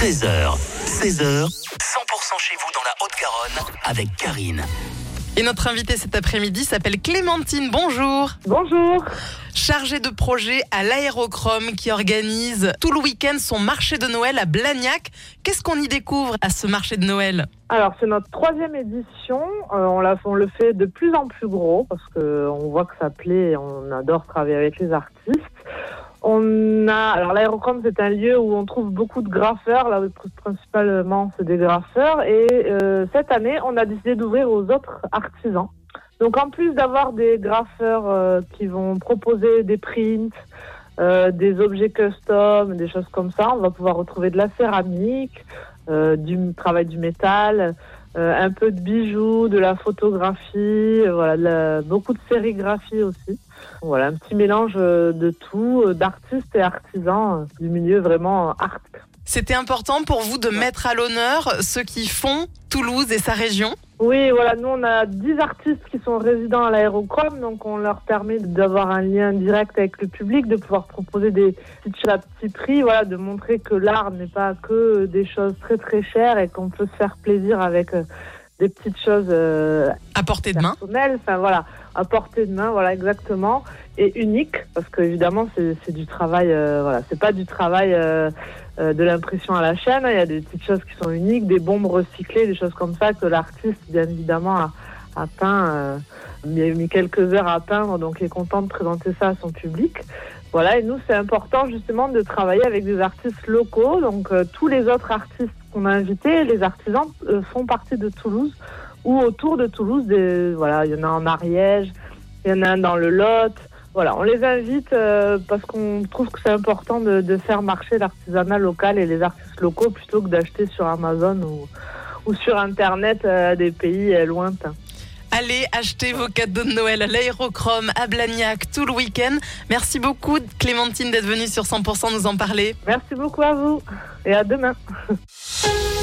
13h, 16h, 100% chez vous dans la Haute-Garonne avec Karine. Et notre invitée cet après-midi s'appelle Clémentine. Bonjour. Bonjour. Chargée de projet à l'Aérochrome qui organise tout le week-end son marché de Noël à Blagnac. Qu'est-ce qu'on y découvre à ce marché de Noël? Alors c'est notre troisième édition. Euh, on, la, on le fait de plus en plus gros parce qu'on voit que ça plaît et on adore travailler avec les artistes. On a, alors l'aérochrome c'est un lieu où on trouve beaucoup de graffeurs, là principalement c'est des graffeurs, et euh, cette année on a décidé d'ouvrir aux autres artisans. Donc en plus d'avoir des graffeurs euh, qui vont proposer des prints, euh, des objets custom, des choses comme ça, on va pouvoir retrouver de la céramique, du travail du métal, un peu de bijoux, de la photographie, voilà, beaucoup de sérigraphie aussi. Voilà, un petit mélange euh, de tout, euh, d'artistes et artisans euh, du milieu vraiment art. C'était important pour vous de mettre à l'honneur ceux qui font Toulouse et sa région? Oui, voilà, nous on a 10 artistes qui sont résidents à l'aérochrome, donc on leur permet d'avoir un lien direct avec le public, de pouvoir proposer des petites choses à petit prix, voilà, de montrer que l'art n'est pas que des choses très très chères et qu'on peut se faire plaisir avec des petites choses euh, à portée de main. Enfin voilà, à portée de main, voilà exactement, et unique parce que évidemment c'est du travail, euh, voilà, c'est pas du travail euh, de l'impression à la chaîne. Il y a des petites choses qui sont uniques, des bombes recyclées, des choses comme ça que l'artiste bien évidemment a, a peint. il a mis quelques heures à peindre, donc il est content de présenter ça à son public. Voilà, et nous, c'est important justement de travailler avec des artistes locaux. Donc, tous les autres artistes qu'on a invités, les artisans euh, font partie de Toulouse ou autour de Toulouse. Des, voilà, il y en a en Ariège, il y en a dans le Lot. Voilà, on les invite euh, parce qu'on trouve que c'est important de, faire marcher l'artisanat local et les artistes locaux plutôt que d'acheter sur Amazon ou, ou sur Internet euh, des pays lointains. Allez acheter vos cadeaux de Noël à l'aérochrome à Blagnac tout le week-end. Merci beaucoup Clémentine d'être venue sur 100% nous en parler. Merci beaucoup à vous et à demain.